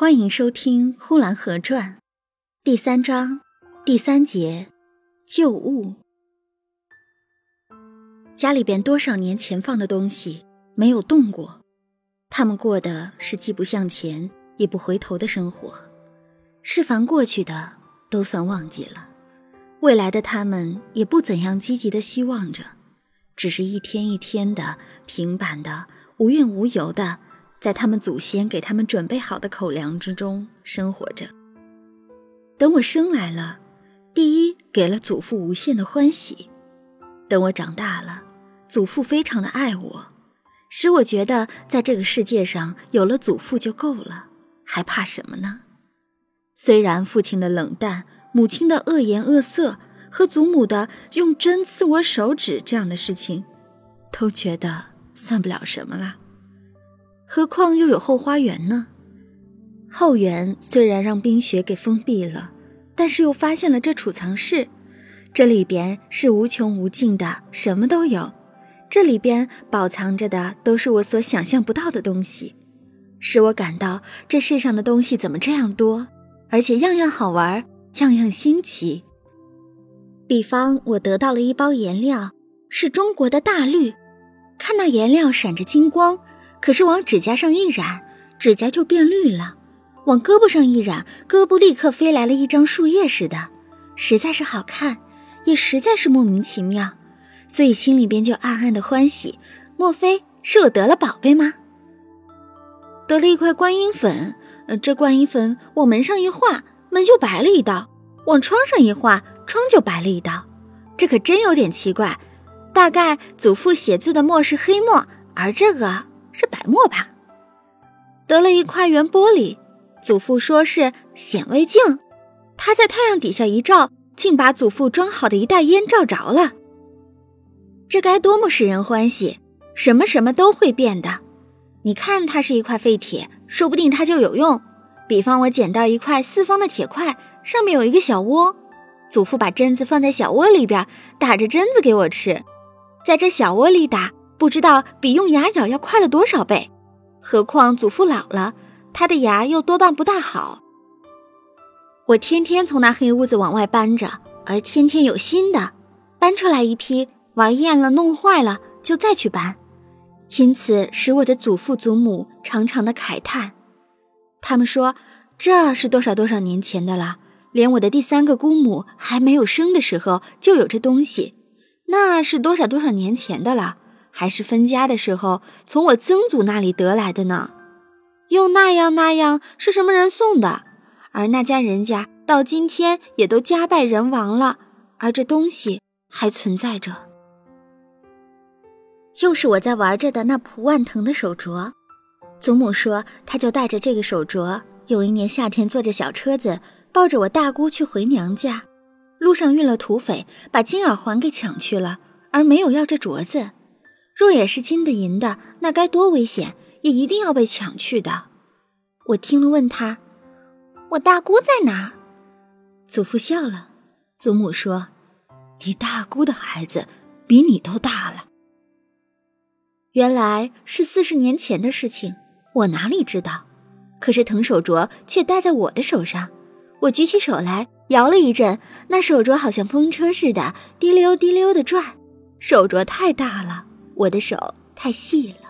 欢迎收听《呼兰河传》第三章第三节旧物。家里边多少年前放的东西没有动过，他们过的是既不向前也不回头的生活。事凡过去的都算忘记了，未来的他们也不怎样积极的希望着，只是一天一天的平板的无怨无尤的。在他们祖先给他们准备好的口粮之中生活着。等我生来了，第一给了祖父无限的欢喜；等我长大了，祖父非常的爱我，使我觉得在这个世界上有了祖父就够了，还怕什么呢？虽然父亲的冷淡、母亲的恶言恶色和祖母的用针刺我手指这样的事情，都觉得算不了什么了。何况又有后花园呢？后园虽然让冰雪给封闭了，但是又发现了这储藏室，这里边是无穷无尽的，什么都有。这里边保藏着的都是我所想象不到的东西，使我感到这世上的东西怎么这样多，而且样样好玩，样样新奇。比方，我得到了一包颜料，是中国的大绿，看那颜料闪着金光。可是往指甲上一染，指甲就变绿了；往胳膊上一染，胳膊立刻飞来了一张树叶似的，实在是好看，也实在是莫名其妙，所以心里边就暗暗的欢喜。莫非是我得了宝贝吗？得了一块观音粉，这观音粉往门上一画，门就白了一道；往窗上一画，窗就白了一道。这可真有点奇怪，大概祖父写字的墨是黑墨，而这个。是白墨吧？得了一块圆玻璃，祖父说是显微镜，他在太阳底下一照，竟把祖父装好的一袋烟照着了。这该多么使人欢喜！什么什么都会变的。你看，它是一块废铁，说不定它就有用。比方我捡到一块四方的铁块，上面有一个小窝，祖父把针子放在小窝里边，打着针子给我吃，在这小窝里打。不知道比用牙咬要快了多少倍，何况祖父老了，他的牙又多半不大好。我天天从那黑屋子往外搬着，而天天有新的，搬出来一批，玩厌了、弄坏了，就再去搬，因此使我的祖父祖母常常的慨叹。他们说这是多少多少年前的了，连我的第三个姑母还没有生的时候就有这东西，那是多少多少年前的了。还是分家的时候从我曾祖那里得来的呢，又那样那样是什么人送的？而那家人家到今天也都家败人亡了，而这东西还存在着。又是我在玩着的那蒲万腾的手镯，祖母说，她就带着这个手镯，有一年夏天坐着小车子，抱着我大姑去回娘家，路上遇了土匪，把金耳环给抢去了，而没有要这镯子。若也是金的银的，那该多危险，也一定要被抢去的。我听了，问他：“我大姑在哪？”祖父笑了，祖母说：“你大姑的孩子比你都大了。”原来是四十年前的事情，我哪里知道？可是藤手镯却戴在我的手上，我举起手来摇了一阵，那手镯好像风车似的，滴溜滴溜的转。手镯太大了。我的手太细了。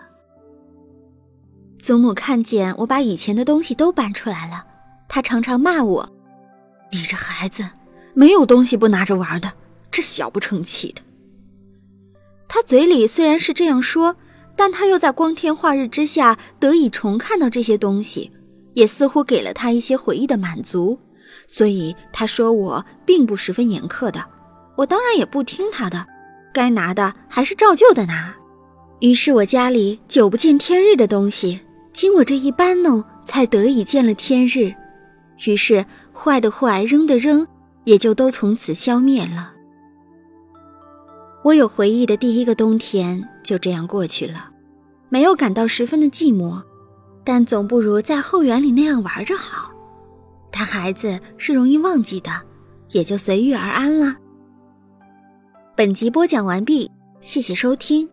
祖母看见我把以前的东西都搬出来了，她常常骂我：“你这孩子，没有东西不拿着玩的，这小不成器的。”他嘴里虽然是这样说，但他又在光天化日之下得以重看到这些东西，也似乎给了他一些回忆的满足，所以他说我并不十分严苛的。我当然也不听他的，该拿的还是照旧的拿。于是我家里久不见天日的东西，经我这一搬弄，才得以见了天日。于是坏的坏，扔的扔，也就都从此消灭了。我有回忆的第一个冬天就这样过去了，没有感到十分的寂寞，但总不如在后园里那样玩着好。但孩子是容易忘记的，也就随遇而安了。本集播讲完毕，谢谢收听。